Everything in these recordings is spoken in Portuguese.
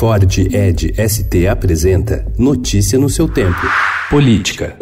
Ford Ed ST apresenta Notícia no seu tempo. Política.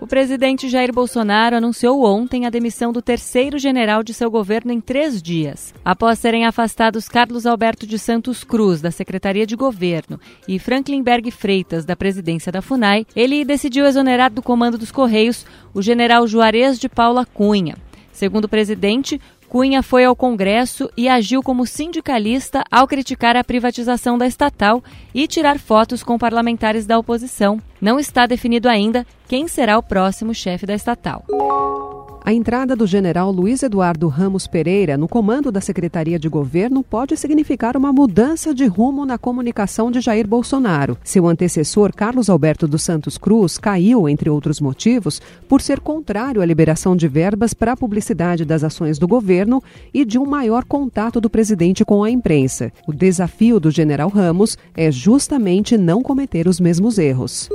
O presidente Jair Bolsonaro anunciou ontem a demissão do terceiro general de seu governo em três dias. Após serem afastados Carlos Alberto de Santos Cruz, da Secretaria de Governo, e Franklin Berg Freitas, da presidência da FUNAI, ele decidiu exonerar do comando dos Correios o general Juarez de Paula Cunha. Segundo o presidente, Cunha foi ao Congresso e agiu como sindicalista ao criticar a privatização da estatal e tirar fotos com parlamentares da oposição. Não está definido ainda quem será o próximo chefe da estatal. A entrada do general Luiz Eduardo Ramos Pereira no comando da Secretaria de Governo pode significar uma mudança de rumo na comunicação de Jair Bolsonaro. Seu antecessor, Carlos Alberto dos Santos Cruz, caiu, entre outros motivos, por ser contrário à liberação de verbas para a publicidade das ações do governo e de um maior contato do presidente com a imprensa. O desafio do general Ramos é justamente não cometer os mesmos erros.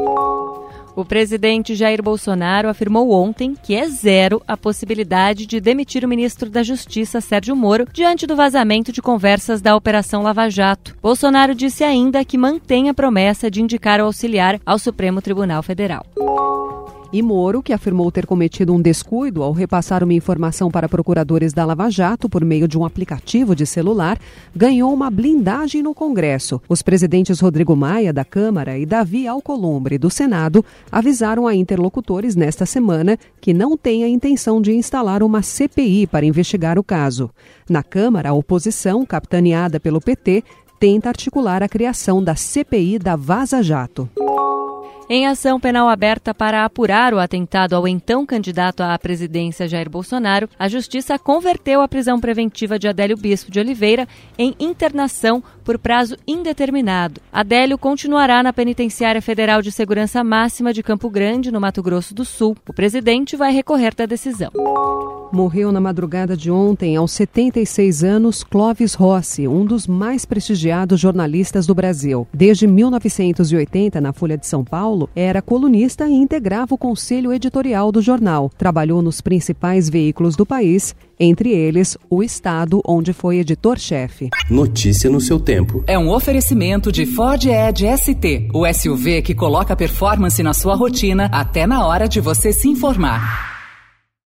O presidente Jair Bolsonaro afirmou ontem que é zero a possibilidade de demitir o ministro da Justiça, Sérgio Moro, diante do vazamento de conversas da Operação Lava Jato. Bolsonaro disse ainda que mantém a promessa de indicar o auxiliar ao Supremo Tribunal Federal e Moro, que afirmou ter cometido um descuido ao repassar uma informação para procuradores da Lava Jato por meio de um aplicativo de celular, ganhou uma blindagem no Congresso. Os presidentes Rodrigo Maia, da Câmara, e Davi Alcolumbre, do Senado, avisaram a interlocutores nesta semana que não têm a intenção de instalar uma CPI para investigar o caso. Na Câmara, a oposição, capitaneada pelo PT, tenta articular a criação da CPI da Vaza Jato. Em ação penal aberta para apurar o atentado ao então candidato à presidência Jair Bolsonaro, a Justiça converteu a prisão preventiva de Adélio Bispo de Oliveira em internação por prazo indeterminado. Adélio continuará na Penitenciária Federal de Segurança Máxima de Campo Grande, no Mato Grosso do Sul. O presidente vai recorrer da decisão. Morreu na madrugada de ontem, aos 76 anos, Clóvis Rossi, um dos mais prestigiados jornalistas do Brasil. Desde 1980, na Folha de São Paulo, era colunista e integrava o conselho editorial do jornal. Trabalhou nos principais veículos do país, entre eles o Estado, onde foi editor-chefe. Notícia no seu tempo. É um oferecimento de Ford Edge ST, o SUV que coloca performance na sua rotina até na hora de você se informar.